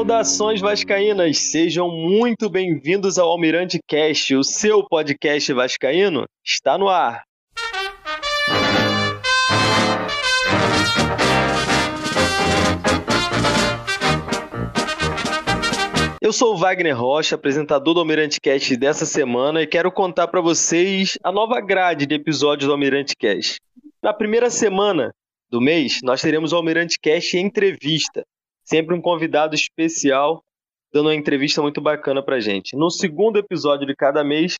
Saudações vascaínas, sejam muito bem-vindos ao Almirante Cast, o seu podcast vascaíno está no ar. Eu sou o Wagner Rocha, apresentador do Almirante Cast dessa semana e quero contar para vocês a nova grade de episódios do Almirante Cast. Na primeira semana do mês, nós teremos o Almirante Cast entrevista sempre um convidado especial dando uma entrevista muito bacana pra gente. No segundo episódio de cada mês,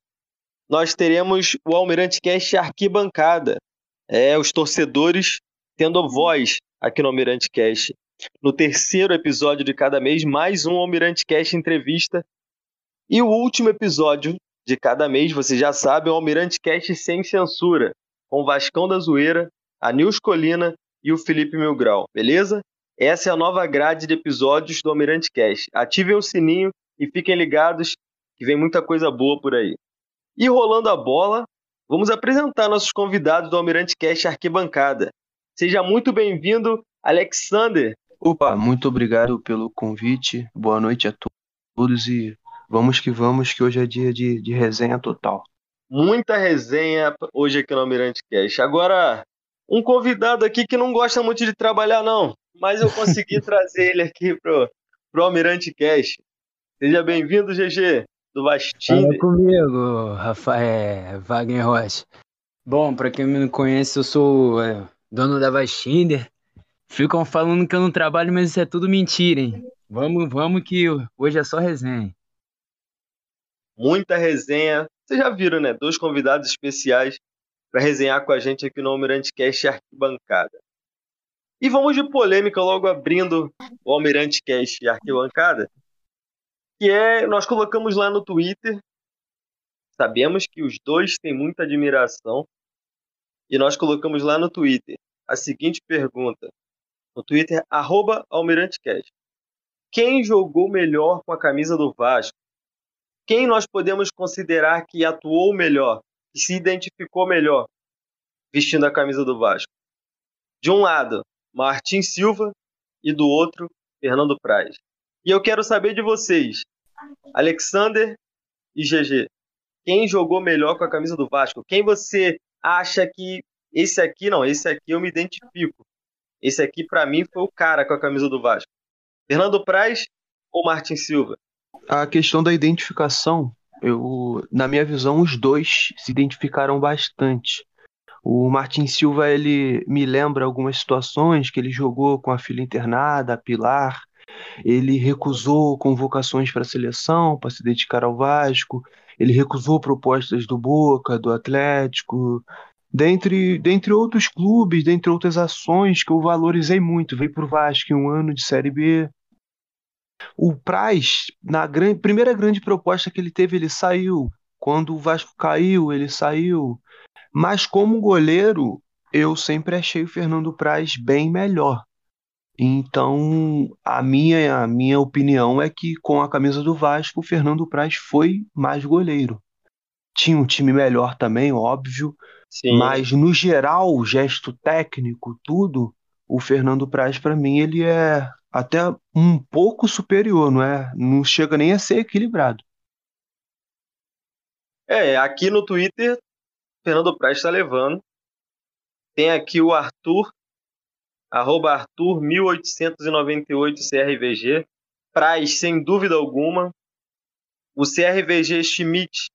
nós teremos o Almirante Cast Arquibancada. É, os torcedores tendo voz aqui no Almirante Cast. No terceiro episódio de cada mês, mais um Almirante Cast entrevista. E o último episódio de cada mês, você já sabe, é o Almirante Cast sem censura, com Vascão da Zoeira, a Nils Colina e o Felipe Milgrau, beleza? Essa é a nova grade de episódios do Almirante Cast. Ativem o sininho e fiquem ligados que vem muita coisa boa por aí. E rolando a bola, vamos apresentar nossos convidados do Almirante Cast Arquibancada. Seja muito bem-vindo, Alexander. Opa, muito obrigado pelo convite. Boa noite a todos e vamos que vamos, que hoje é dia de, de resenha total. Muita resenha hoje aqui no Almirante Cast. Agora, um convidado aqui que não gosta muito de trabalhar, não mas eu consegui trazer ele aqui pro, pro Almirante Cash. Seja bem-vindo, GG, do Vastinho. Fala comigo, Rafael Wagner Rocha. Bom, para quem me conhece, eu sou é, dono da Vastinder. Ficam falando que eu não trabalho, mas isso é tudo mentira, hein? Vamos, vamos que hoje é só resenha. Muita resenha. Vocês já viram, né? Dois convidados especiais para resenhar com a gente aqui no Almirante Cast Arquibancada. E vamos de polêmica logo abrindo o Almirante Cast Arquibancada, que é, nós colocamos lá no Twitter, sabemos que os dois têm muita admiração, e nós colocamos lá no Twitter a seguinte pergunta, no Twitter, arroba AlmiranteCast. Quem jogou melhor com a camisa do Vasco? Quem nós podemos considerar que atuou melhor, se identificou melhor vestindo a camisa do Vasco? De um lado, Martin Silva e do outro, Fernando Praz. E eu quero saber de vocês, Alexander e GG, quem jogou melhor com a camisa do Vasco? Quem você acha que esse aqui, não, esse aqui eu me identifico. Esse aqui para mim foi o cara com a camisa do Vasco. Fernando Praz ou Martin Silva? A questão da identificação, eu, na minha visão, os dois se identificaram bastante. O Martin Silva ele me lembra algumas situações que ele jogou com a filha internada, a Pilar. Ele recusou convocações para a seleção para se dedicar ao Vasco. Ele recusou propostas do Boca, do Atlético, dentre, dentre outros clubes, dentre outras ações que eu valorizei muito. Veio para o Vasco em um ano de Série B. O Praz, na primeira grande proposta que ele teve, ele saiu. Quando o Vasco caiu, ele saiu. Mas como goleiro, eu sempre achei o Fernando Praz bem melhor. Então, a minha, a minha opinião é que com a camisa do Vasco, o Fernando Praz foi mais goleiro. Tinha um time melhor também, óbvio, Sim. mas no geral, o gesto técnico, tudo, o Fernando Praz para mim ele é até um pouco superior, não é? Não chega nem a ser equilibrado. É, aqui no Twitter Fernando Praz está levando. Tem aqui o Arthur, arroba Arthur 1898 CRVG. Praz, sem dúvida alguma. O CRVG Schmidt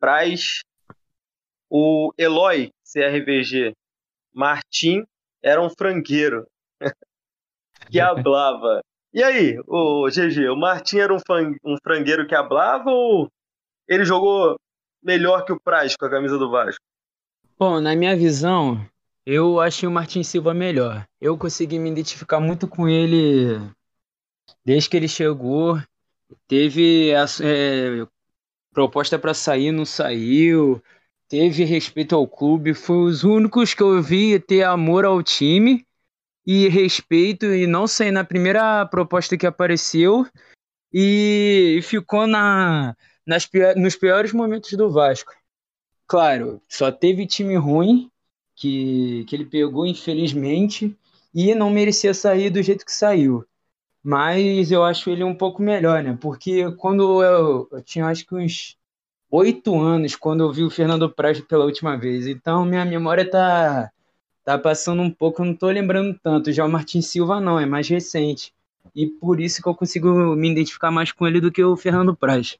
Praz. O Eloy CRVG Martim era um frangueiro que hablava. E aí, o GG, o Martim era um, um frangueiro que hablava ou ele jogou melhor que o Praz com a camisa do Vasco? Bom, na minha visão, eu achei o Martin Silva melhor. Eu consegui me identificar muito com ele desde que ele chegou. Teve a, é, proposta para sair, não saiu. Teve respeito ao clube. Foi os únicos que eu vi ter amor ao time e respeito e não sair na primeira proposta que apareceu e ficou na nas, nos piores momentos do Vasco. Claro, só teve time ruim que, que ele pegou, infelizmente, e não merecia sair do jeito que saiu. mas eu acho ele um pouco melhor, né? Porque quando eu, eu tinha acho que uns oito anos quando eu vi o Fernando Praz pela última vez, então minha memória tá tá passando um pouco, não tô lembrando tanto. Já o Martin Silva não, é mais recente. E por isso que eu consigo me identificar mais com ele do que o Fernando Praz.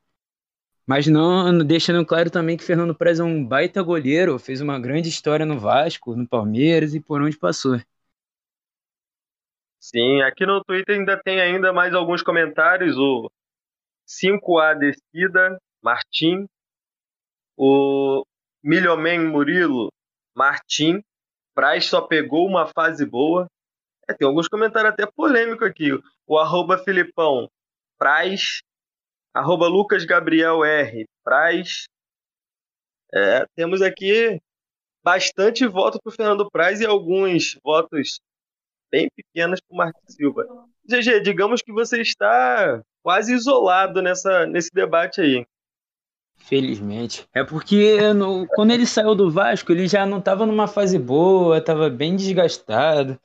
Mas não deixando claro também que Fernando Praz é um baita goleiro, fez uma grande história no Vasco, no Palmeiras e por onde passou. Sim, aqui no Twitter ainda tem ainda mais alguns comentários. O 5A Descida, Martim. O Milhomen Murilo, Martim. Praz só pegou uma fase boa. É, tem alguns comentários até polêmicos aqui. O arroba Filipão, Praz. Arroba Lucas Gabriel R, Praz. É, temos aqui bastante voto para o Fernando Praz e alguns votos bem pequenos para o Marcos Silva. GG, digamos que você está quase isolado nessa, nesse debate aí. Felizmente. É porque no, quando ele saiu do Vasco, ele já não estava numa fase boa, estava bem desgastado,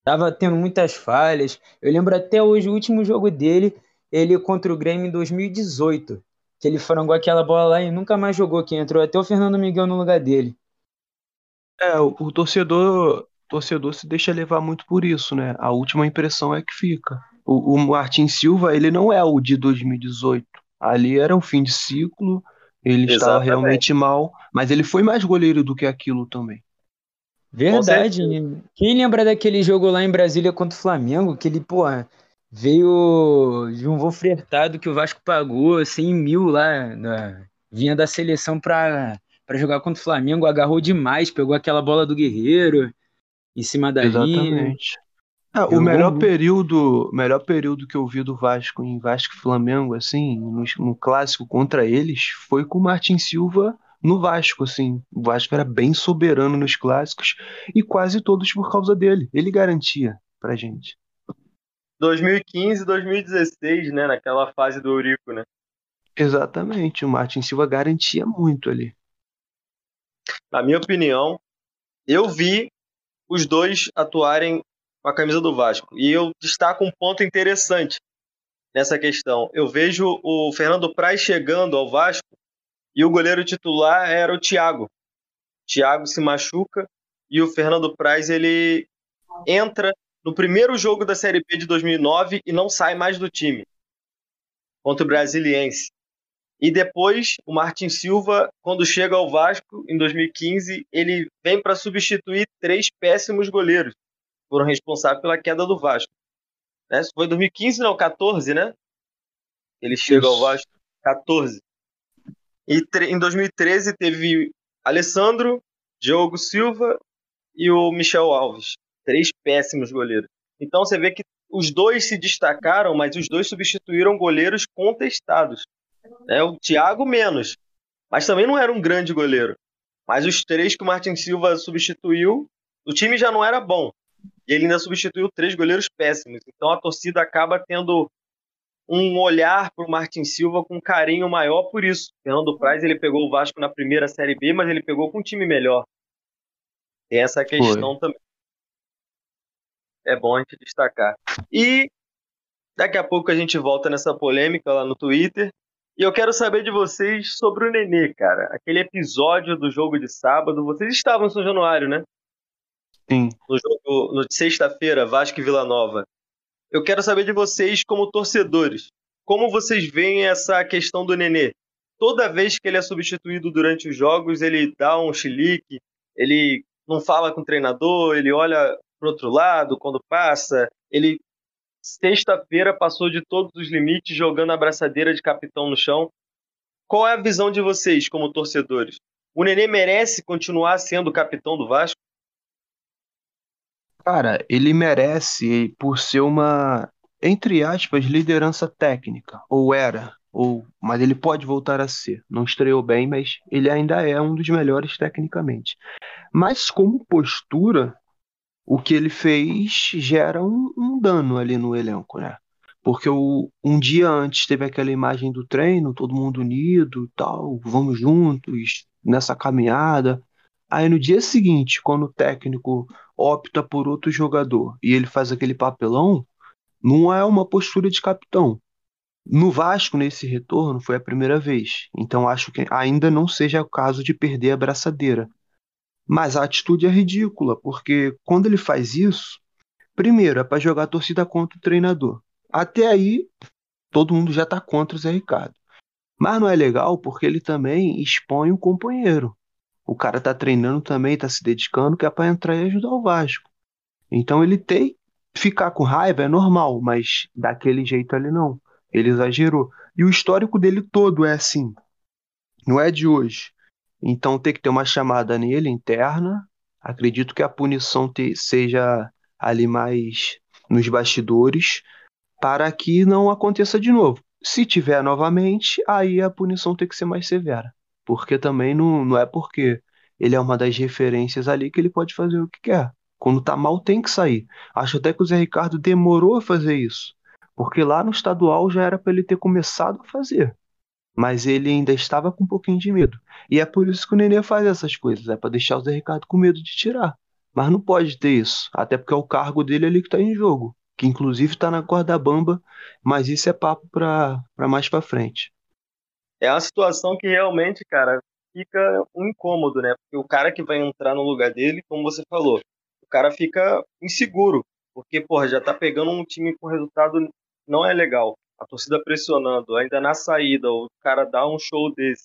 estava tendo muitas falhas. Eu lembro até hoje o último jogo dele, ele contra o Grêmio em 2018, que ele frangou aquela bola lá e nunca mais jogou, que entrou até o Fernando Miguel no lugar dele. É, o, o torcedor, torcedor se deixa levar muito por isso, né? A última impressão é que fica. O, o Martin Silva, ele não é o de 2018. Ali era um fim de ciclo, ele Exatamente. estava realmente mal, mas ele foi mais goleiro do que aquilo também. Verdade. Quem lembra daquele jogo lá em Brasília contra o Flamengo? Que ele, pô, veio de um voo fretado que o Vasco pagou 100 mil lá, na, vinha da seleção para jogar contra o Flamengo, agarrou demais, pegou aquela bola do Guerreiro em cima da Exatamente. linha. É, o melhor período, melhor período que eu vi do Vasco em Vasco e Flamengo, assim, no, no, clássico contra eles, foi com o Martin Silva no Vasco, assim. O Vasco era bem soberano nos clássicos e quase todos por causa dele. Ele garantia pra gente. 2015, 2016, né, naquela fase do Eurico, né? Exatamente, o Martin Silva garantia muito ali. Na minha opinião, eu vi os dois atuarem com a camisa do Vasco. E eu destaco um ponto interessante nessa questão. Eu vejo o Fernando Praz chegando ao Vasco e o goleiro titular era o Thiago. Thiago se machuca e o Fernando Praz ele entra no primeiro jogo da Série B de 2009 e não sai mais do time contra o Brasiliense. E depois o Martin Silva, quando chega ao Vasco em 2015, ele vem para substituir três péssimos goleiros foram responsáveis pela queda do Vasco. Né? Isso foi 2015, não, 14, né? Ele chega ao Vasco 14. E em 2013 teve Alessandro, Diogo Silva e o Michel Alves. Três péssimos goleiros. Então você vê que os dois se destacaram, mas os dois substituíram goleiros contestados. Né? O Thiago menos, mas também não era um grande goleiro. Mas os três que o Martin Silva substituiu, o time já não era bom. E ele ainda substituiu três goleiros péssimos. Então a torcida acaba tendo um olhar para o Martin Silva com um carinho maior por isso. Fernando Praz ele pegou o Vasco na primeira Série B, mas ele pegou com um time melhor. Tem essa questão Foi. também. É bom a gente destacar. E daqui a pouco a gente volta nessa polêmica lá no Twitter. E eu quero saber de vocês sobre o Nenê, cara. Aquele episódio do jogo de sábado. Vocês estavam em São Januário, né? Sim. No jogo no sexta-feira, Vasco e Vila Nova. Eu quero saber de vocês, como torcedores, como vocês veem essa questão do Nenê? Toda vez que ele é substituído durante os jogos, ele dá um chilique, ele não fala com o treinador, ele olha para outro lado quando passa. Ele, sexta-feira, passou de todos os limites, jogando a braçadeira de capitão no chão. Qual é a visão de vocês, como torcedores? O Nenê merece continuar sendo capitão do Vasco? Cara, ele merece por ser uma, entre aspas, liderança técnica, ou era, ou, mas ele pode voltar a ser. Não estreou bem, mas ele ainda é um dos melhores tecnicamente. Mas como postura, o que ele fez gera um, um dano ali no elenco, né? Porque o, um dia antes teve aquela imagem do treino, todo mundo unido, tal, vamos juntos nessa caminhada. Aí no dia seguinte, quando o técnico opta por outro jogador e ele faz aquele papelão, Não é uma postura de capitão. No Vasco, nesse retorno, foi a primeira vez. Então acho que ainda não seja o caso de perder a braçadeira. Mas a atitude é ridícula, porque quando ele faz isso, primeiro é para jogar a torcida contra o treinador. Até aí, todo mundo já está contra o Zé Ricardo. Mas não é legal porque ele também expõe o companheiro. O cara tá treinando também, tá se dedicando, que é para entrar e ajudar o Vasco. Então ele tem ficar com raiva é normal, mas daquele jeito ali não. Ele exagerou. E o histórico dele todo é assim. Não é de hoje. Então tem que ter uma chamada nele interna. Acredito que a punição te, seja ali mais nos bastidores para que não aconteça de novo. Se tiver novamente, aí a punição tem que ser mais severa. Porque também não, não é porque ele é uma das referências ali que ele pode fazer o que quer. Quando tá mal, tem que sair. Acho até que o Zé Ricardo demorou a fazer isso. Porque lá no estadual já era para ele ter começado a fazer. Mas ele ainda estava com um pouquinho de medo. E é por isso que o Nenê faz essas coisas. É para deixar o Zé Ricardo com medo de tirar. Mas não pode ter isso. Até porque é o cargo dele ali que está em jogo que inclusive está na corda bamba, mas isso é papo para mais para frente. É uma situação que realmente, cara, fica um incômodo, né? Porque o cara que vai entrar no lugar dele, como você falou, o cara fica inseguro, porque, porra, já tá pegando um time com resultado não é legal. A torcida pressionando, ainda na saída, o cara dá um show desse.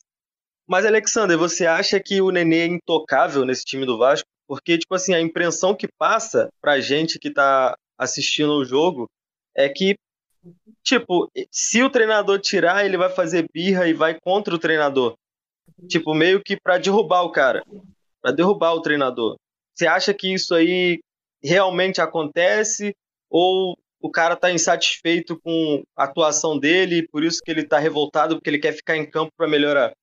Mas, Alexander, você acha que o Nenê é intocável nesse time do Vasco? Porque, tipo assim, a impressão que passa pra gente que tá assistindo o jogo é que, tipo, se o treinador tirar, ele vai fazer birra e vai contra o treinador. Tipo, meio que para derrubar o cara, para derrubar o treinador. Você acha que isso aí realmente acontece ou o cara tá insatisfeito com a atuação dele e por isso que ele tá revoltado porque ele quer ficar em campo para melhorar?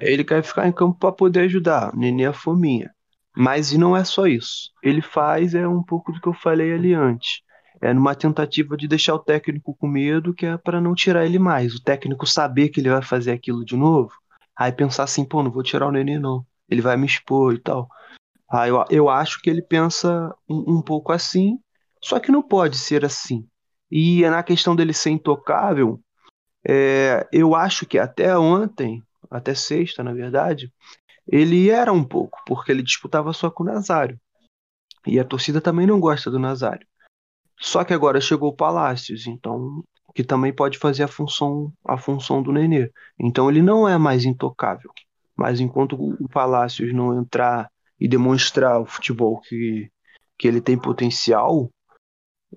Ele quer ficar em campo para poder ajudar. Nenê é fominha. Mas não é só isso. Ele faz é um pouco do que eu falei ali antes. É numa tentativa de deixar o técnico com medo, que é para não tirar ele mais. O técnico saber que ele vai fazer aquilo de novo, aí pensar assim, pô, não vou tirar o neném não. Ele vai me expor e tal. Aí eu, eu acho que ele pensa um, um pouco assim, só que não pode ser assim. E na questão dele ser intocável, é, eu acho que até ontem, até sexta, na verdade, ele era um pouco, porque ele disputava só com o Nazário. E a torcida também não gosta do Nazário. Só que agora chegou o Palácios, então que também pode fazer a função a função do Nenê. Então ele não é mais intocável. Mas enquanto o Palácios não entrar e demonstrar o futebol que, que ele tem potencial,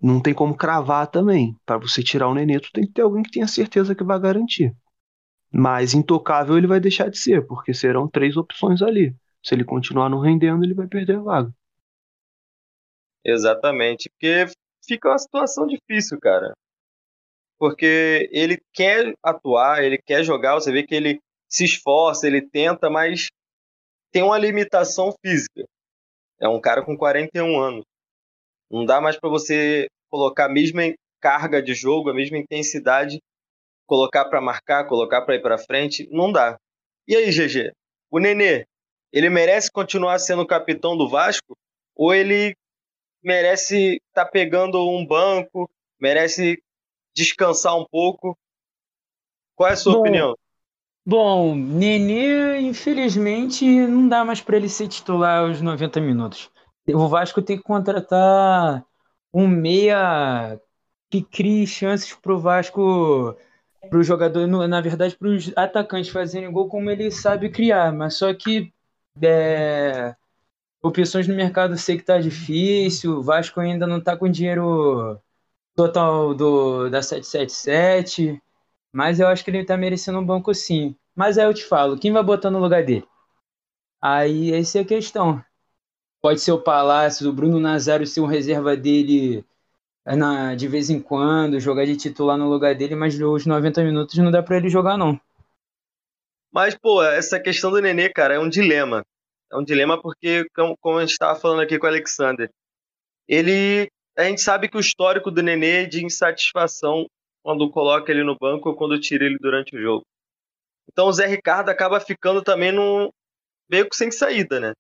não tem como cravar também. Para você tirar o Nenê, tu tem que ter alguém que tenha certeza que vai garantir. Mas intocável ele vai deixar de ser, porque serão três opções ali. Se ele continuar não rendendo, ele vai perder a vaga. Exatamente, porque fica uma situação difícil, cara. Porque ele quer atuar, ele quer jogar, você vê que ele se esforça, ele tenta, mas tem uma limitação física. É um cara com 41 anos. Não dá mais para você colocar a mesma carga de jogo, a mesma intensidade colocar para marcar, colocar para ir para frente, não dá. E aí, GG? O Nenê, ele merece continuar sendo capitão do Vasco ou ele merece estar tá pegando um banco, merece descansar um pouco? Qual é a sua bom, opinião? Bom, Nenê, infelizmente, não dá mais para ele ser titular aos 90 minutos. O Vasco tem que contratar um meia que crie chances para o Vasco para o jogador, na verdade, para os atacantes fazerem gol como ele sabe criar, mas só que é, opções no mercado sei que tá difícil, o Vasco ainda não tá com dinheiro total do da 777, mas eu acho que ele tá merecendo um banco sim. Mas aí eu te falo, quem vai botar no lugar dele? Aí essa é a questão. Pode ser o Palácio, o Bruno Nazário ser um reserva dele na, de vez em quando, jogar de titular no lugar dele, mas os 90 minutos não dá para ele jogar, não. Mas, pô, essa questão do Nenê, cara, é um dilema. É um dilema porque, como a gente estava falando aqui com o Alexander, ele. A gente sabe que o histórico do Nenê é de insatisfação quando coloca ele no banco ou quando tira ele durante o jogo. Então o Zé Ricardo acaba ficando também no meio que sem saída, né?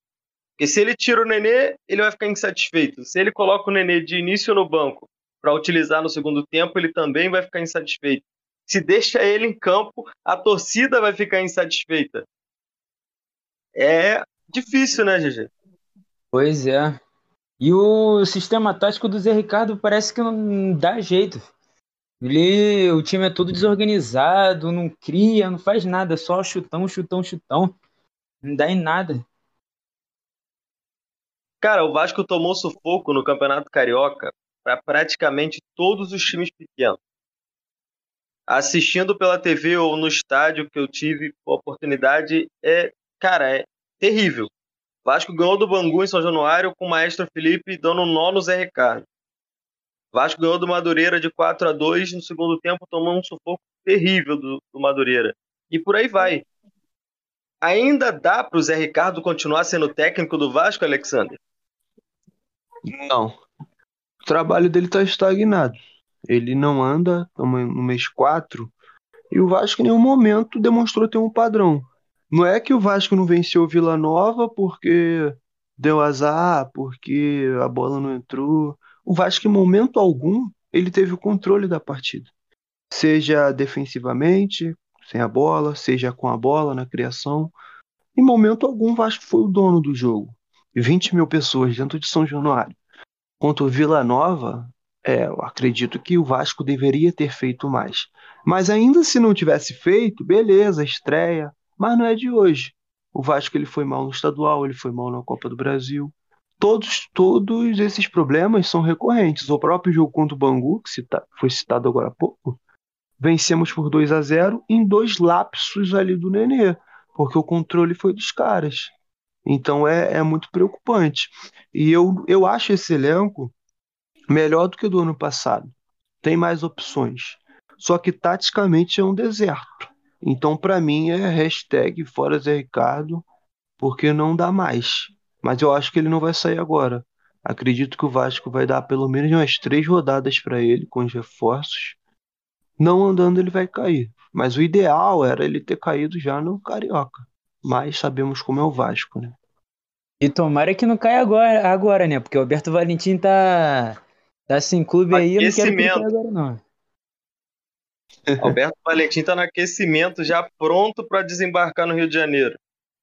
Porque se ele tira o Nenê, ele vai ficar insatisfeito. Se ele coloca o Nenê de início no banco para utilizar no segundo tempo, ele também vai ficar insatisfeito. Se deixa ele em campo, a torcida vai ficar insatisfeita. É difícil, né, GG? Pois é. E o sistema tático do Zé Ricardo parece que não dá jeito. Ele, o time é todo desorganizado, não cria, não faz nada, só chutão, chutão, chutão. Não dá em nada. Cara, o Vasco tomou sufoco no Campeonato Carioca para praticamente todos os times pequenos. Assistindo pela TV ou no estádio que eu tive a oportunidade, é, cara, é terrível. Vasco ganhou do Bangu em São Januário com o maestro Felipe dando nó no Zé Ricardo. Vasco ganhou do Madureira de 4 a 2 no segundo tempo, tomou um sufoco terrível do, do Madureira. E por aí vai. Ainda dá para o Zé Ricardo continuar sendo técnico do Vasco, Alexander? Não. O trabalho dele está estagnado. Ele não anda, no mês 4, e o Vasco em nenhum momento demonstrou ter um padrão. Não é que o Vasco não venceu o Vila Nova porque deu azar, porque a bola não entrou. O Vasco, em momento algum, ele teve o controle da partida. Seja defensivamente, sem a bola, seja com a bola na criação. Em momento algum, o Vasco foi o dono do jogo. 20 mil pessoas dentro de São Januário. Contra o Vila Nova, é, eu acredito que o Vasco deveria ter feito mais. Mas ainda se não tivesse feito, beleza, estreia. Mas não é de hoje. O Vasco ele foi mal no estadual, ele foi mal na Copa do Brasil. Todos, todos esses problemas são recorrentes. O próprio jogo contra o Bangu, que cita, foi citado agora há pouco, vencemos por 2 a 0 em dois lapsos ali do Nenê, porque o controle foi dos caras. Então é, é muito preocupante. E eu, eu acho esse elenco melhor do que o do ano passado. Tem mais opções. Só que taticamente é um deserto. Então, para mim, é hashtag fora Zé Ricardo, porque não dá mais. Mas eu acho que ele não vai sair agora. Acredito que o Vasco vai dar pelo menos umas três rodadas para ele com os reforços. Não andando, ele vai cair. Mas o ideal era ele ter caído já no Carioca. Mas sabemos como é o Vasco, né? E tomara que não caia agora, agora né? Porque o Alberto Valentim tá, tá sem clube aí, eu não quero que ele caia agora, não. Alberto Valentim tá no aquecimento, já pronto para desembarcar no Rio de Janeiro.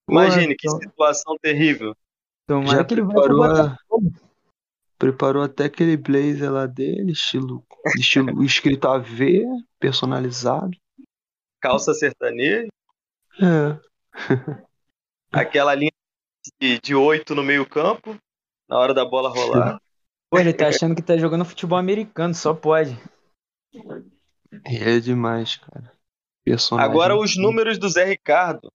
Imagine que então... situação terrível. Tomara já que ele preparou, a... preparou até aquele blazer lá dele, estilo, estilo escrito AV, personalizado. Calça sertaneja. É. Aquela linha de oito no meio campo, na hora da bola rolar. Pô, ele tá achando que tá jogando futebol americano, só pode. É demais, cara. Personagem Agora, os números do Zé Ricardo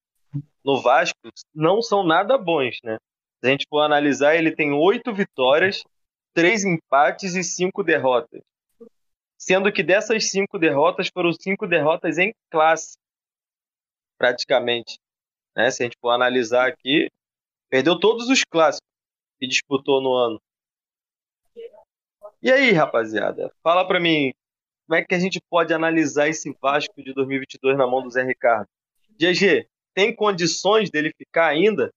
no Vasco não são nada bons, né? Se a gente for analisar, ele tem oito vitórias, três empates e cinco derrotas. Sendo que dessas cinco derrotas foram cinco derrotas em classe, praticamente. Né? Se a gente for analisar aqui, perdeu todos os clássicos que disputou no ano. E aí, rapaziada? Fala pra mim, como é que a gente pode analisar esse Vasco de 2022 na mão do Zé Ricardo? GG, tem condições dele ficar ainda?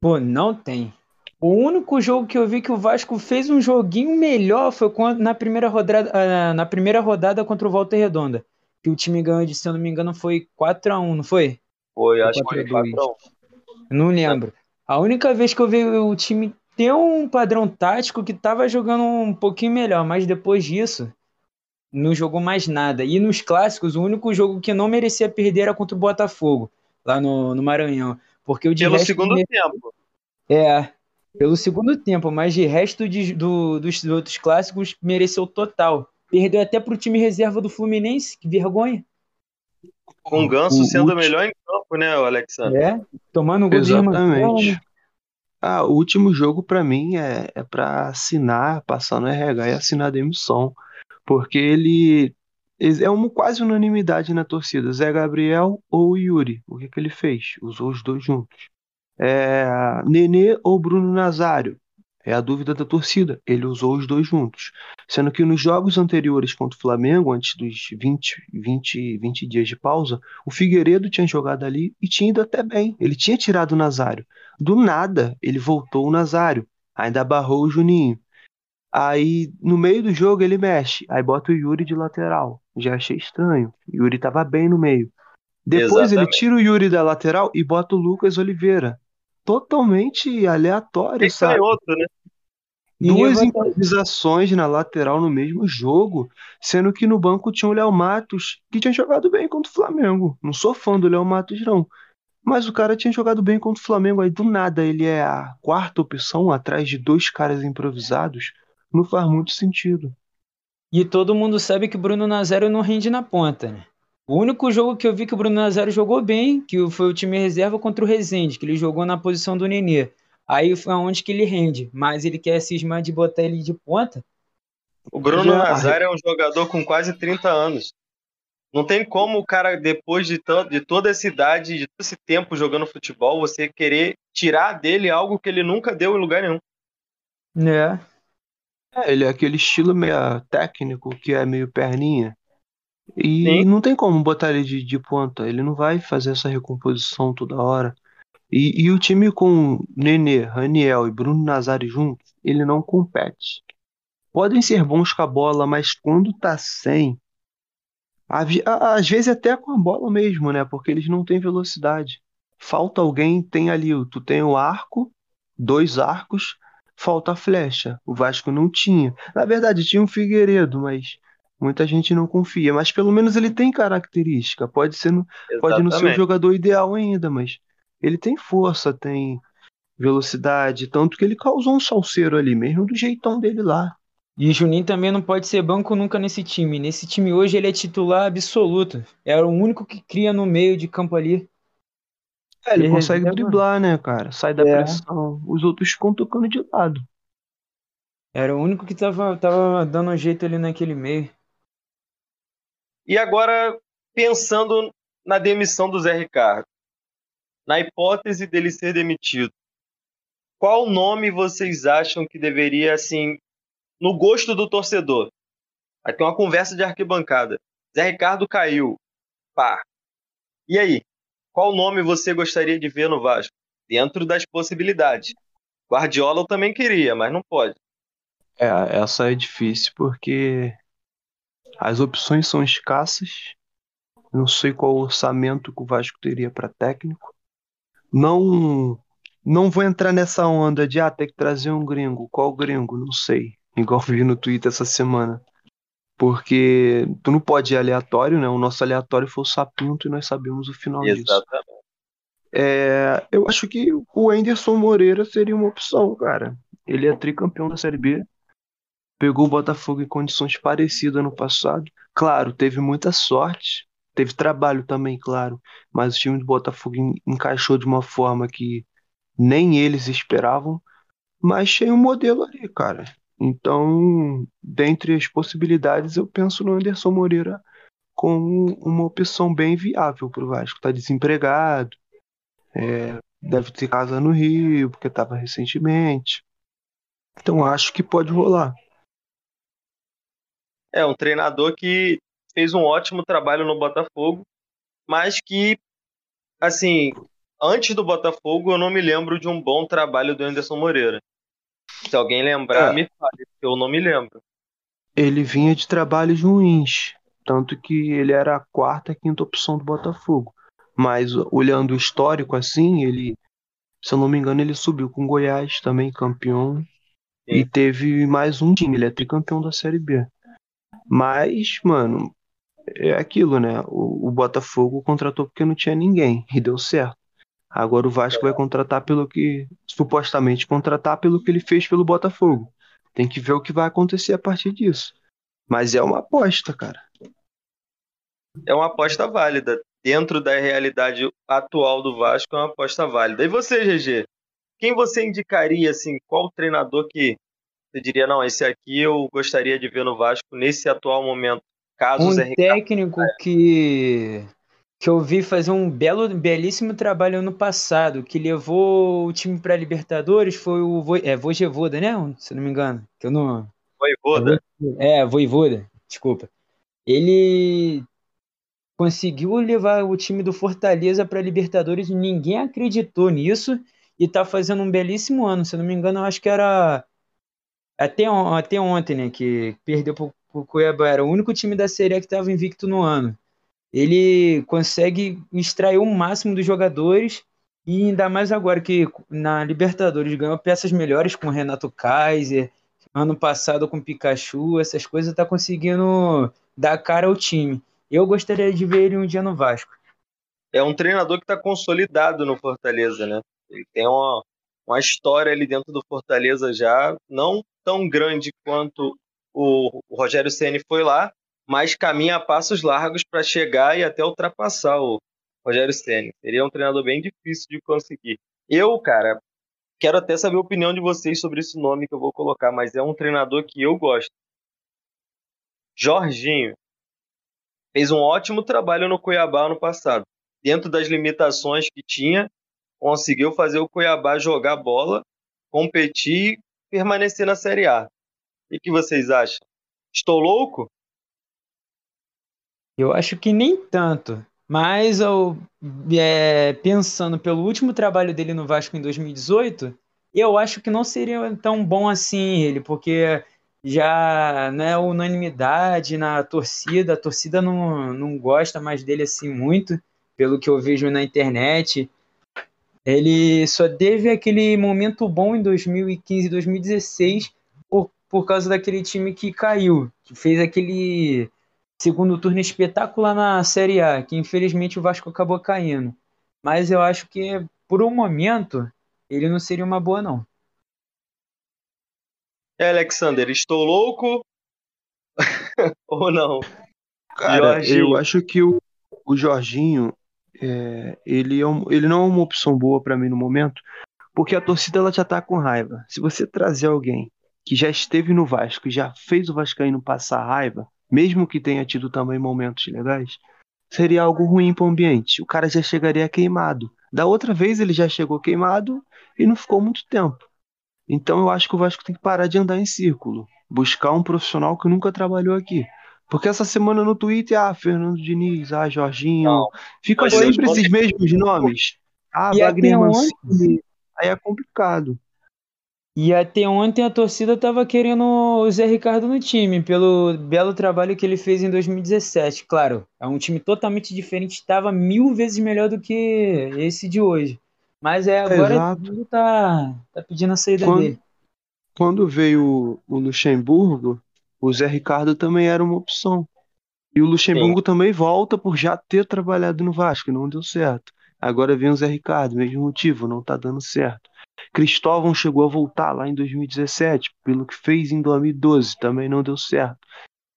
Pô, não tem. O único jogo que eu vi que o Vasco fez um joguinho melhor foi na primeira rodada, ah, na primeira rodada contra o Volta Redonda. Que o time ganhou de, se eu não me engano, foi 4x1, não foi? Foi, acho que foi 4x1. Não lembro. A única vez que eu vi o time ter um padrão tático que tava jogando um pouquinho melhor, mas depois disso, não jogou mais nada. E nos clássicos, o único jogo que não merecia perder era contra o Botafogo, lá no, no Maranhão. Porque o de Pelo resto, segundo tempo. É, pelo segundo tempo, mas de resto de, do, dos outros clássicos mereceu total. Perdeu até pro time reserva do Fluminense, que vergonha. Com o Ganso o sendo o melhor em campo, né, Alexandre? É, tomando um gol Exatamente. de Ah, o último jogo para mim é, é para assinar, passar no RH e assinar a demissão porque ele é uma quase unanimidade na torcida. Zé Gabriel ou Yuri. O que, que ele fez? Usou os dois juntos. É, Nenê ou Bruno Nazário? É a dúvida da torcida. Ele usou os dois juntos. Sendo que nos jogos anteriores contra o Flamengo, antes dos 20, 20, 20 dias de pausa, o Figueiredo tinha jogado ali e tinha ido até bem. Ele tinha tirado o Nazário. Do nada, ele voltou o Nazário. Ainda barrou o Juninho. Aí, no meio do jogo, ele mexe. Aí bota o Yuri de lateral. Já achei estranho. O Yuri tava bem no meio. Depois ele Exatamente. tira o Yuri da lateral e bota o Lucas Oliveira. Totalmente aleatório, Tem sabe? outro, né? Duas improvisações na lateral no mesmo jogo, sendo que no banco tinha o Léo Matos, que tinha jogado bem contra o Flamengo. Não sou fã do Léo Matos, não. Mas o cara tinha jogado bem contra o Flamengo, aí do nada ele é a quarta opção atrás de dois caras improvisados. Não faz muito sentido. E todo mundo sabe que o Bruno Nazário não rende na ponta, né? O único jogo que eu vi que o Bruno Nazário jogou bem, que foi o time reserva contra o Rezende, que ele jogou na posição do Nenê. Aí foi onde que ele rende. Mas ele quer cismar de botar ele de ponta. O Bruno Já- Nazário é um jogador com quase 30 anos. Não tem como o cara, depois de, tanto, de toda essa idade, de todo esse tempo jogando futebol, você querer tirar dele algo que ele nunca deu em lugar nenhum. Né? É, ele é aquele estilo meio técnico, que é meio perninha. E Sim. não tem como botar ele de, de ponta. Ele não vai fazer essa recomposição toda hora. E, e o time com Nenê, Raniel e Bruno Nazário juntos, ele não compete. Podem ser bons com a bola, mas quando tá sem, às vezes até com a bola mesmo, né? Porque eles não têm velocidade. Falta alguém, tem ali, tu tem o arco, dois arcos, falta a flecha. O Vasco não tinha. Na verdade, tinha um Figueiredo, mas muita gente não confia. Mas pelo menos ele tem característica. Pode ser, no- pode não ser o Exatamente. jogador ideal ainda, mas ele tem força, tem velocidade, tanto que ele causou um salseiro ali, mesmo do jeitão dele lá. E o Juninho também não pode ser banco nunca nesse time. Nesse time hoje ele é titular absoluto. Era o único que cria no meio de campo ali. É, ele Ele consegue reserva- driblar, né, cara? Sai da É. pressão. Os outros ficam tocando de lado. Era o único que tava, tava dando um jeito ali naquele meio. E agora, pensando na demissão do Zé Ricardo, na hipótese dele ser demitido, qual nome vocês acham que deveria, assim, no gosto do torcedor? Aqui é uma conversa de arquibancada. Zé Ricardo caiu. Pá. E aí? Qual nome você gostaria de ver no Vasco? Dentro das possibilidades. Guardiola eu também queria, mas não pode. É, essa é difícil porque as opções são escassas. Não sei qual orçamento que o Vasco teria para técnico. Não, não vou entrar nessa onda de ah, ter que trazer um gringo. Qual gringo? Não sei. Igual vi no Twitter essa semana. Porque tu não pode ir aleatório, né? O nosso aleatório foi o Sapinto e nós sabemos o final disso. Exatamente. É, eu acho que o Anderson Moreira seria uma opção, cara. Ele é tricampeão da Série B, pegou o Botafogo em condições parecidas no passado. Claro, teve muita sorte, teve trabalho também, claro, mas o time do Botafogo en- encaixou de uma forma que nem eles esperavam, mas tinha um modelo ali, cara. Então, dentre as possibilidades, eu penso no Anderson Moreira como uma opção bem viável para o Vasco. Tá desempregado, é, deve ter casa no Rio, porque estava recentemente. Então acho que pode rolar. É um treinador que fez um ótimo trabalho no Botafogo, mas que, assim, antes do Botafogo eu não me lembro de um bom trabalho do Anderson Moreira. Se alguém lembrar, É. me fale, eu não me lembro. Ele vinha de trabalhos ruins, tanto que ele era a quarta, quinta opção do Botafogo. Mas olhando o histórico assim, ele, se eu não me engano, ele subiu com o Goiás também, campeão. E teve mais um time, ele é tricampeão da Série B. Mas, mano, é aquilo, né? O, o Botafogo contratou porque não tinha ninguém e deu certo. Agora o Vasco vai contratar pelo que, supostamente, contratar pelo que ele fez pelo Botafogo. Tem que ver o que vai acontecer a partir disso. Mas é uma aposta, cara. É uma aposta válida. Dentro da realidade atual do Vasco, é uma aposta válida. E você, GG? Quem você indicaria, assim, qual treinador que você diria, não, esse aqui eu gostaria de ver no Vasco nesse atual momento, caso o Um Zé Ricardo... técnico que, que eu vi fazer um belo, belíssimo trabalho ano passado, que levou o time para Libertadores, foi o Vo, é, Vojevoda, né? Se eu não me engano. Que eu não, Voivoda. É, Voivoda, desculpa. Ele conseguiu levar o time do Fortaleza para Libertadores, ninguém acreditou nisso e tá fazendo um belíssimo ano. Se eu não me engano, eu acho que era até, até ontem, né, que perdeu para o Cuiabá, era o único time da Série que estava invicto no ano. Ele consegue extrair o máximo dos jogadores e ainda mais agora que na Libertadores ganhou peças melhores com Renato Kaiser, ano passado com Pikachu, essas coisas tá conseguindo dar cara ao time. Eu gostaria de ver ele um dia no Vasco. É um treinador que está consolidado no Fortaleza, né? Ele tem uma, uma história ali dentro do Fortaleza já, não tão grande quanto o, o Rogério Ceni foi lá, mas caminha a passos largos para chegar e até ultrapassar o, Rogério Ceni. Seria um treinador bem difícil de conseguir. Eu, cara, quero até saber a opinião de vocês sobre esse nome que eu vou colocar, mas é um treinador que eu gosto. Jorginho fez um ótimo trabalho no Cuiabá no passado. Dentro das limitações que tinha, conseguiu fazer o Cuiabá jogar bola, competir e permanecer na Série A. O que vocês acham? Estou louco? Eu acho que nem tanto. Mas eu, é, pensando pelo último trabalho dele no Vasco em 2018, eu acho que não seria tão bom assim ele, porque já não é unanimidade na torcida, a torcida não, não gosta mais dele assim muito, pelo que eu vejo na internet. Ele só teve aquele momento bom em 2015 2016 por, por causa daquele time que caiu, que fez aquele segundo turno espetacular na Série A, que infelizmente o Vasco acabou caindo. Mas eu acho que, por um momento, ele não seria uma boa, não. É, Alexander, estou louco ou não? Cara, Jorginho. eu acho que o, o Jorginho, é, ele, é um, ele não é uma opção boa para mim no momento, porque a torcida ela já tá com raiva. Se você trazer alguém que já esteve no Vasco e já fez o Vascaíno passar raiva, mesmo que tenha tido também momentos legais, seria algo ruim para o ambiente. O cara já chegaria queimado. Da outra vez ele já chegou queimado e não ficou muito tempo. Então eu acho que o Vasco tem que parar de andar em círculo, buscar um profissional que nunca trabalhou aqui. Porque essa semana no Twitter, ah, Fernando Diniz, ah, Jorginho, não. fica sempre esses mesmos nomes. Ah, e Wagner Mancini. Aí é complicado. E até ontem a torcida estava querendo o Zé Ricardo no time, pelo belo trabalho que ele fez em 2017. Claro, é um time totalmente diferente, estava mil vezes melhor do que esse de hoje. Mas é agora Exato. mundo tá, tá pedindo a saída quando, dele. Quando veio o, Luxemburgo, o Zé Ricardo também era uma opção. E o Luxemburgo também volta por já ter trabalhado no Vasco, não deu certo. Agora vem o Zé Ricardo, mesmo motivo, não tá dando certo. Cristóvão chegou a voltar lá em 2017, pelo que fez em 2012, também não deu certo.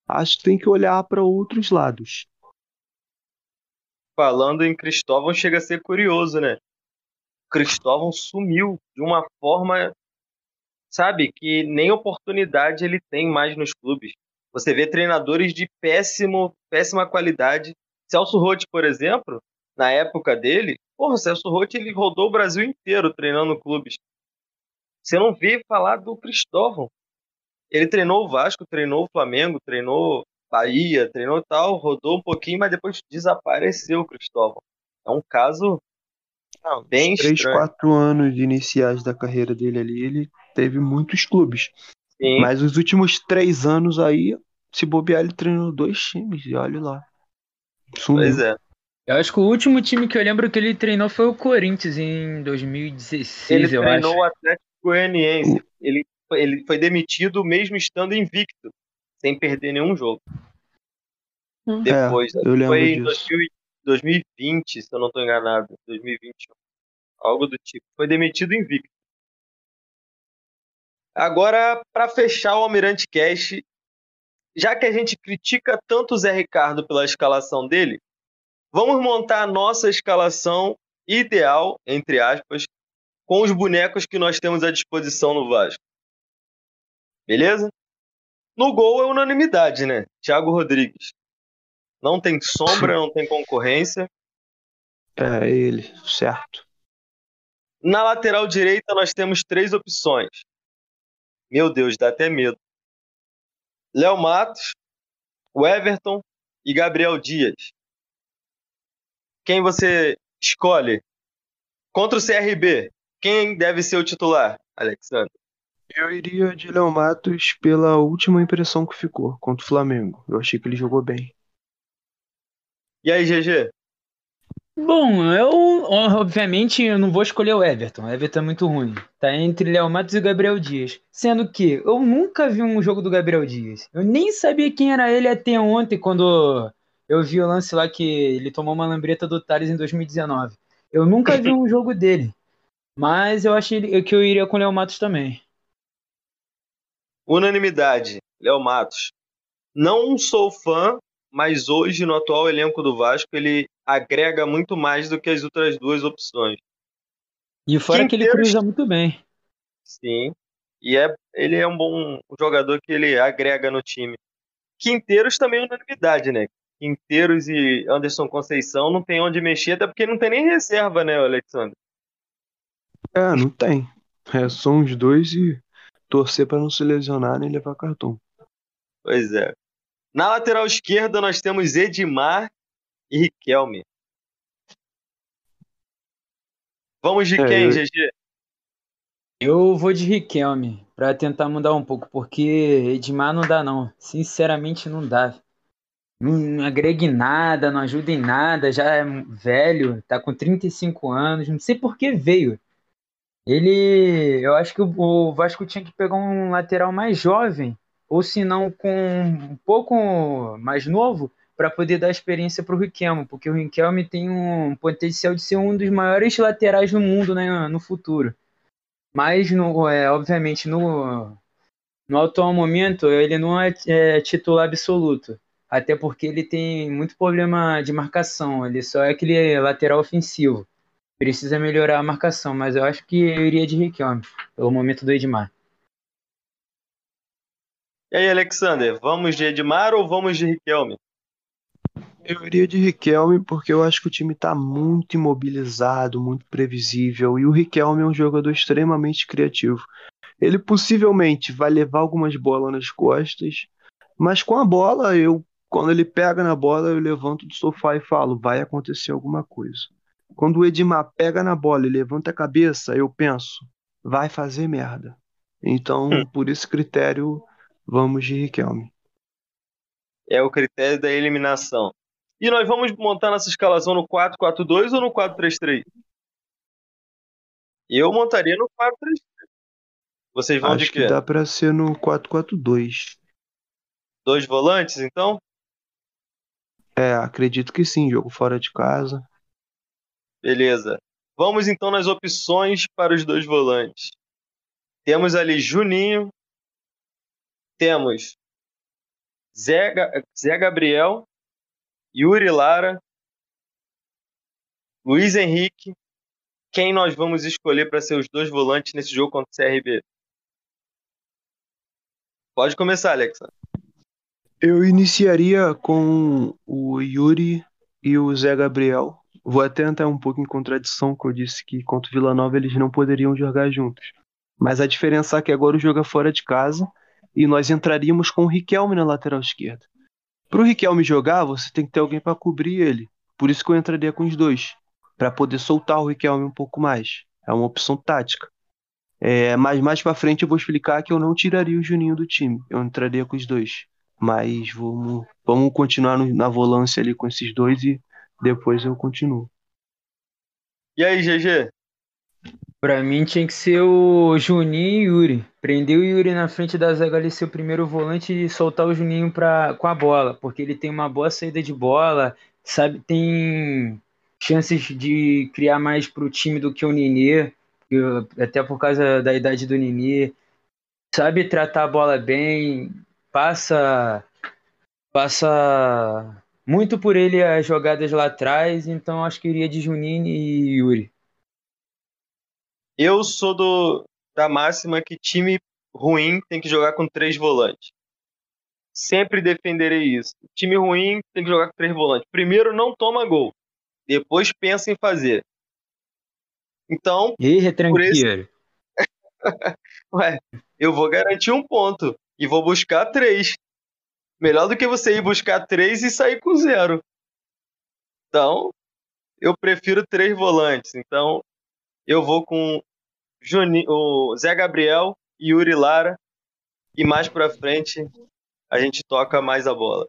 Acho que tem que olhar para outros lados. Falando em Cristóvão, chega a ser curioso, né? Cristóvão sumiu de uma forma, sabe, que nem oportunidade ele tem mais nos clubes. Você vê treinadores de péssimo, péssima qualidade. Celso Rotti, por exemplo, na época dele, porra, o Celso Rotti ele rodou o Brasil inteiro treinando clubes. Você não vê falar do Cristóvão. Ele treinou o Vasco, treinou o Flamengo, treinou Bahia, treinou tal, rodou um pouquinho, mas depois desapareceu o Cristóvão. É um caso não, bem três, estranho. quatro anos iniciais da carreira dele ali, ele teve muitos clubes. Sim. Mas os últimos três anos aí, se bobear, ele treinou dois times, e olha lá. Sumiu. Pois é. Eu acho que o último time que eu lembro que ele treinou foi o Corinthians em 2016, ele eu treinou acho. o Atlético Goianiense. Ele, ele foi demitido mesmo estando invicto, sem perder nenhum jogo. Hum. Depois, é, eu lembro foi em 2020, se eu não estou enganado, 2021, algo do tipo. Foi demitido invicto. Agora, para fechar o Almirante Cash, já que a gente critica tanto o Zé Ricardo pela escalação dele, Vamos montar a nossa escalação ideal, entre aspas, com os bonecos que nós temos à disposição no Vasco. Beleza? No gol é unanimidade, né? Thiago Rodrigues. Não tem sombra, não tem concorrência. É ele, certo. Na lateral direita nós temos três opções. Meu Deus, dá até medo. Léo Matos, o Everton e Gabriel Dias quem você escolhe? Contra o CRB, quem deve ser o titular, Alexandre? Eu iria de Léo Matos pela última impressão que ficou contra o Flamengo. Eu achei que ele jogou bem. E aí, GG? Bom, eu obviamente eu não vou escolher o Everton. O Everton é muito ruim. Tá entre Léo Matos e Gabriel Dias. Sendo que eu nunca vi um jogo do Gabriel Dias. Eu nem sabia quem era ele até ontem, quando eu vi o lance lá que ele tomou uma lambreta do Thales em 2019. Eu nunca vi um jogo dele. Mas eu achei que eu iria com o Léo Matos também. Unanimidade, Léo Matos. Não sou fã, mas hoje no atual elenco do Vasco ele agrega muito mais do que as outras duas opções. E fora Quinteiros, que ele cruza muito bem. Sim. E é, ele é um bom jogador que ele agrega no time. Quinteiros também é unanimidade, né? Quinteiros e Anderson Conceição não tem onde mexer, até porque não tem nem reserva, né, Alexandre? É, não tem. É só os dois e torcer para não se lesionar nem levar cartão. Pois é. Na lateral esquerda nós temos Edmar e Riquelme. Vamos de é, quem, eu... GG? Eu vou de Riquelme, para tentar mudar um pouco, porque Edmar não dá não. Sinceramente não dá. Não agrega em nada, não ajuda em nada, já é velho, tá com 35 anos, não sei por que veio. Ele, eu acho que o Vasco tinha que pegar um lateral mais jovem, ou se não com um pouco mais novo, para poder dar experiência para o Riquelme, porque o Riquelme tem um potencial de ser um dos maiores laterais do mundo né, no futuro. Mas, no, é, obviamente, no, no atual momento, ele não é, é, titular absoluto. Até porque ele tem muito problema de marcação. Ele só é aquele lateral ofensivo. Precisa melhorar a marcação, mas eu acho que eu iria de Riquelme, pelo momento do Edmar. E aí, Alexander, vamos de Edmar ou vamos de Riquelme? Eu iria de Riquelme porque eu acho que o time está muito imobilizado, muito previsível. E o Riquelme é um jogador extremamente criativo. Ele possivelmente vai levar algumas bolas nas costas, mas com a bola, eu, quando ele pega na bola, eu levanto do sofá e falo: vai acontecer alguma coisa. Quando o Edmar pega na bola e levanta a cabeça, eu penso: vai fazer merda. Então, hum. por esse critério, vamos de Riquelme. É o critério da eliminação. E nós vamos montar nossa escalação no 4-4-2 ou no 4-3-3? Eu montaria no 4-3-3. Vocês vão Acho de quê? que dá pra ser no 4-4-2. Dois volantes, então? É, acredito que sim, jogo fora de casa. Beleza. Vamos então nas opções para os dois volantes. Temos ali Juninho, temos Zé, Zé Gabriel Yuri Lara, Luiz Henrique. Quem nós vamos escolher para ser os dois volantes nesse jogo contra o CRB? Pode começar, Alexa. Eu iniciaria com o Yuri e o Zé Gabriel. Vou até entrar um pouco em contradição, que eu disse que contra o Vila Nova eles não poderiam jogar juntos. Mas a diferença é que agora o jogo é fora de casa e nós entraríamos com o Riquelme na lateral esquerda. Para o Riquelme jogar, você tem que ter alguém para cobrir ele. Por isso que eu entraria com os dois, para poder soltar o Riquelme um pouco mais. É uma opção tática. É, mas mais para frente eu vou explicar que eu não tiraria o Juninho do time. Eu entraria com os dois. Mas vamos, vamos continuar no, na volância ali com esses dois e depois eu continuo. E aí, GG? Pra mim tinha que ser o Juninho e Yuri. Prender o Yuri na frente da zaga ali, ser o primeiro volante e soltar o Juninho pra, com a bola. Porque ele tem uma boa saída de bola, sabe, tem chances de criar mais pro time do que o Nenê, até por causa da idade do Nenê. Sabe tratar a bola bem, passa passa muito por ele as jogadas lá atrás, então acho que iria de Juninho e Yuri. Eu sou do, da máxima que time ruim tem que jogar com três volantes. Sempre defenderei isso. Time ruim tem que jogar com três volantes. Primeiro, não toma gol. Depois pensa em fazer. Então. Ih, retranqueiro. Esse... Ué, eu vou garantir um ponto. E vou buscar três. Melhor do que você ir buscar três e sair com zero. Então, eu prefiro três volantes. Então, eu vou com Juni, o Zé Gabriel, e Yuri Lara. E mais pra frente a gente toca mais a bola.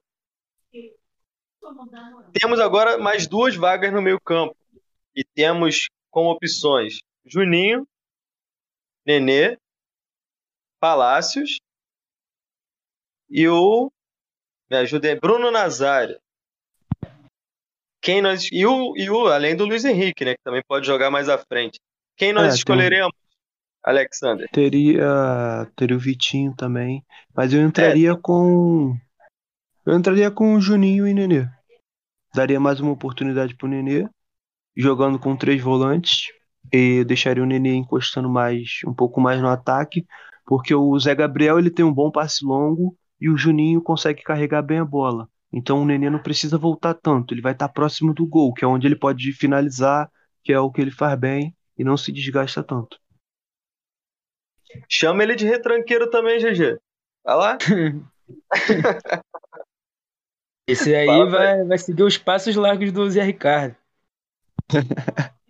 Temos agora mais duas vagas no meio campo. E temos como opções Juninho, Nenê, Palácios e o. Me ajudem, Bruno Nazário. Quem nós. E o, e o, além do Luiz Henrique, né? Que também pode jogar mais à frente. Quem nós É, escolheremos, Alexander? Teria, teria o Vitinho também, mas eu entraria com eu entraria com o Juninho e Nenê. Daria mais uma oportunidade pro Nenê, jogando com três volantes e deixaria o Nenê encostando mais um pouco mais no ataque, porque o Zé Gabriel ele tem um bom passe longo e o Juninho consegue carregar bem a bola. Então o Nenê não precisa voltar tanto, ele vai estar próximo do gol, que é onde ele pode finalizar, que é o que ele faz bem e não se desgasta tanto. Chama ele de retranqueiro também, GG. Vai lá. Esse aí Fala vai, vai seguir os passos largos do Zé Ricardo.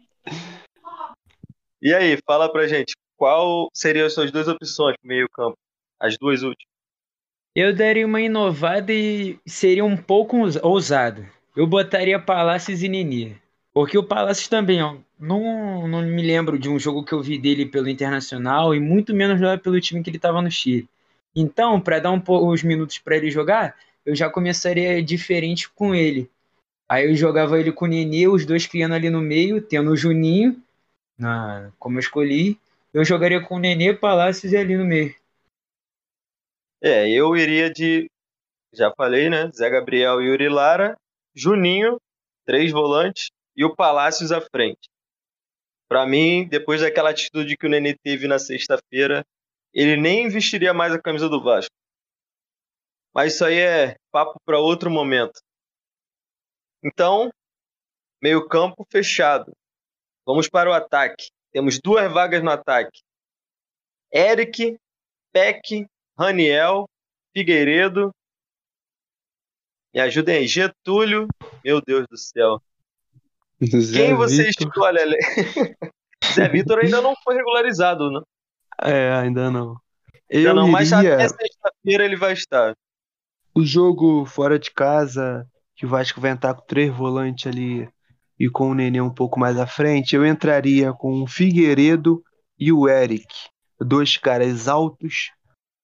E aí, fala pra gente, qual seriam as suas duas opções pro meio campo? As duas últimas. Eu daria uma inovada e seria um pouco ous- ousado. Eu botaria Palácios e Nenê. Porque o Palácios também, ó, não, não me lembro de um jogo que eu vi dele pelo Internacional e muito menos pelo time que ele estava no Chile. Então, para dar um os minutos para ele jogar, eu já começaria diferente com ele. Aí eu jogava ele com o Nenê, os dois criando ali no meio, tendo o Juninho, na, como eu escolhi. Eu jogaria com o Nenê, Palácios e ali no meio. É, eu iria de, já falei, né? Zé Gabriel Yuri Lara, Juninho, três volantes e o Palácios à frente. Pra mim, depois daquela atitude que o Nenê teve na sexta-feira, ele nem vestiria mais a camisa do Vasco. Mas isso aí é papo para outro momento. Então, meio-campo fechado. Vamos para o ataque. Temos duas vagas no ataque. Eric, Peck, Raniel, Figueiredo. Me ajudem aí. Getúlio. Meu Deus do céu. Quem você escolhe, Ale? Zé Vitor ainda não foi regularizado, né? É, ainda não. Ainda Eu não, mas iria até sexta-feira ele vai estar. o jogo fora de casa, que o Vasco vai entrar com três volantes ali e com o Nenê um pouco mais à frente, eu entraria com o Figueiredo e o Eric. Dois caras altos,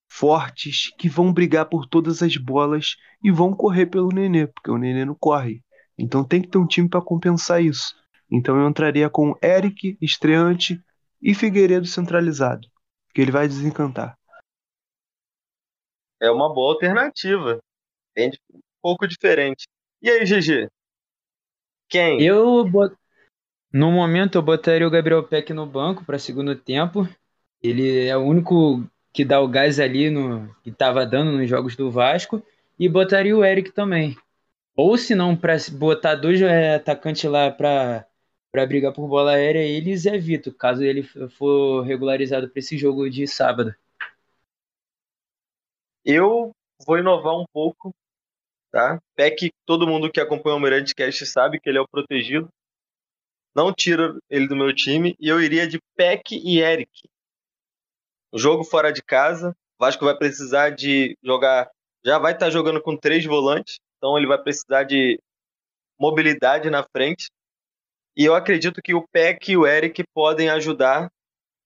fortes, que vão brigar por todas as bolas e vão correr pelo Nenê, porque o Nenê não corre. Então tem que ter um time para compensar isso. Então eu entraria com Eric, estreante, e Figueiredo centralizado, que ele vai desencantar. É uma boa alternativa. Bem um pouco diferente. E aí, GG? Quem? Eu bot... no momento eu botaria o Gabriel Peck no banco para segundo tempo. Ele é o único que dá o gás ali no que estava dando nos jogos do Vasco e botaria o Eric também. Ou se não para botar dois é, atacantes lá para para brigar por bola aérea, ele e Zé Vitor, caso ele for regularizado para esse jogo de sábado. Eu vou inovar um pouco, tá? Peck, todo mundo que acompanha o Mirante Cast sabe que ele é o protegido. Não tiro ele do meu time. E eu iria de Peck e Eric. Jogo fora de casa. Vasco vai precisar de jogar. Já vai estar jogando com três volantes. Então ele vai precisar de mobilidade na frente. E eu acredito que o Peck e o Eric podem ajudar,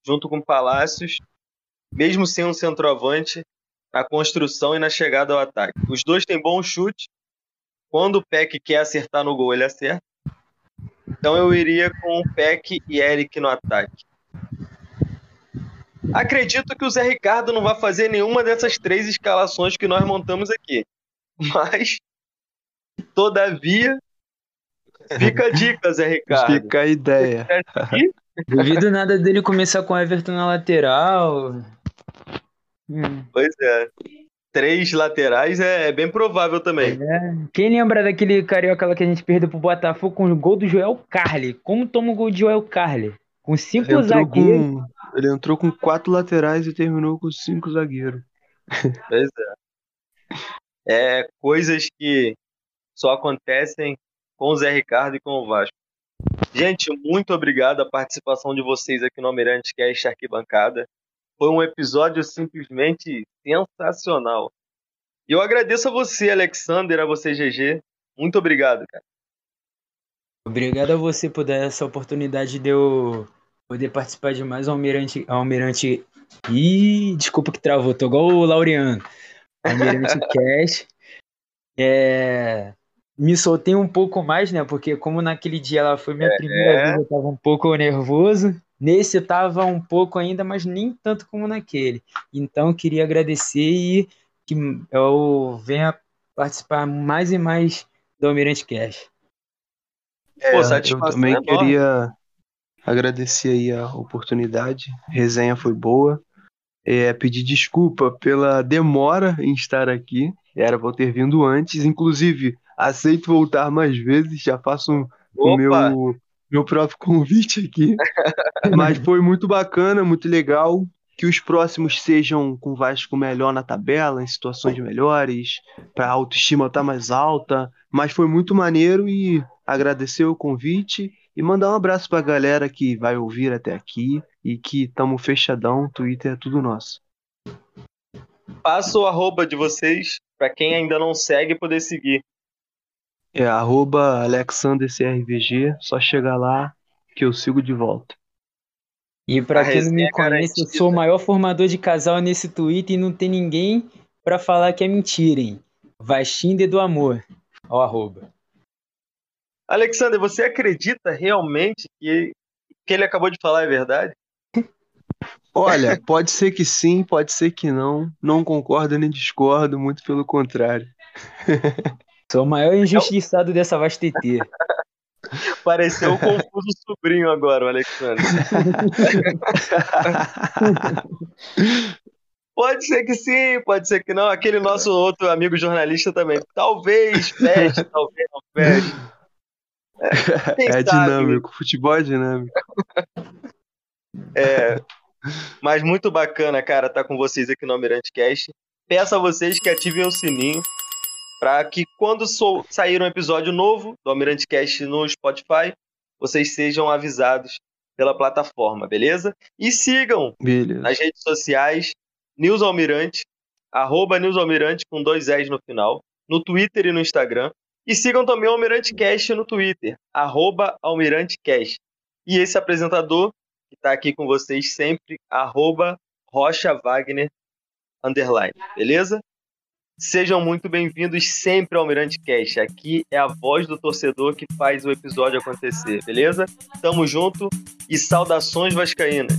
junto com Palácios, mesmo sem um centroavante, na construção e na chegada ao ataque. Os dois têm bom chute. Quando o Peck quer acertar no gol, ele acerta. Então eu iria com o Peck e Eric no ataque. Acredito que o Zé Ricardo não vai fazer nenhuma dessas três escalações que nós montamos aqui. Mas, todavia, fica a dica, Zé Ricardo. Fica a ideia. Duvido nada dele começar com o Everton na lateral. Hum. Pois é. Três laterais é, é bem provável também. Quem lembra daquele carioca lá que a gente perdeu pro Botafogo com o gol do Joel Carli? Como toma o gol de Joel Carli? Com cinco Ele entrou, zagueiros. com, ele entrou com quatro laterais e terminou com cinco zagueiros. Pois é. É coisas que só acontecem com o Zé Ricardo e com o Vasco. Gente, muito obrigado a participação de vocês aqui no Almirante Cast Arquibancada. Foi um episódio simplesmente sensacional. E eu agradeço a você, Alexander, a você, GG. Muito obrigado, cara. Obrigado a você por dar essa oportunidade de eu poder participar de mais um Almirante. Almirante. Ih, desculpa que travou, tô igual o Laureano. Almirante Cash. É... Me soltei um pouco mais, né? Porque como naquele dia ela foi minha é... primeira vez, eu tava um pouco nervoso. Nesse eu tava um pouco ainda, mas nem tanto como naquele. Então queria agradecer e que eu venha participar mais e mais do Almirante Cash. É, Pô, eu também é queria agradecer aí a oportunidade. A resenha foi boa. É, pedir desculpa pela demora em estar aqui. Era para eu ter vindo antes. Inclusive, aceito voltar mais vezes. Já faço o meu, meu próprio convite aqui. Mas foi muito bacana, muito legal. Que os próximos sejam com Vasco melhor na tabela, em situações melhores, para a autoestima estar tá mais alta. Mas foi muito maneiro e agradecer o convite e mandar um abraço para a galera que vai ouvir até aqui e que tamo fechadão, Twitter é tudo nosso. Passa o arroba de vocês para quem ainda não segue poder seguir. É arroba AlexanderCRVG, só chegar lá que eu sigo de volta. E para quem não me conhece, eu sou o maior formador de casal nesse Twitter e não tem ninguém para falar que é mentira, hein? Vaxinder do amor. Ó, arroba. Alexander, você acredita realmente que o que ele acabou de falar é verdade? Olha, pode ser que sim, pode ser que não. Não concordo nem discordo, muito pelo contrário. Sou o maior injustiçado dessa VastTT. Pareceu um confuso sobrinho agora, o Alexandre. pode ser que sim, pode ser que não. Aquele nosso outro amigo jornalista também. Talvez feche, talvez não feche. É, é dinâmico, futebol é dinâmico. É, mas muito bacana, cara, estar tá com vocês aqui no Almirante Cast. Peço a vocês que ativem o sininho para que quando sair um episódio novo do Almirante Cast no Spotify, vocês sejam avisados pela plataforma, beleza? E sigam beleza. nas redes sociais News Almirante, arroba News Almirante com dois S no final, no Twitter e no Instagram. E sigam também o Almirante Cast no Twitter, arroba Almirante Cast. E esse apresentador, que está aqui com vocês sempre, arroba Rocha Wagner, underline, beleza? Sejam muito bem-vindos sempre ao Almirante Cast. Aqui é a voz do torcedor que faz o episódio acontecer, beleza? Tamo junto e saudações vascaínas.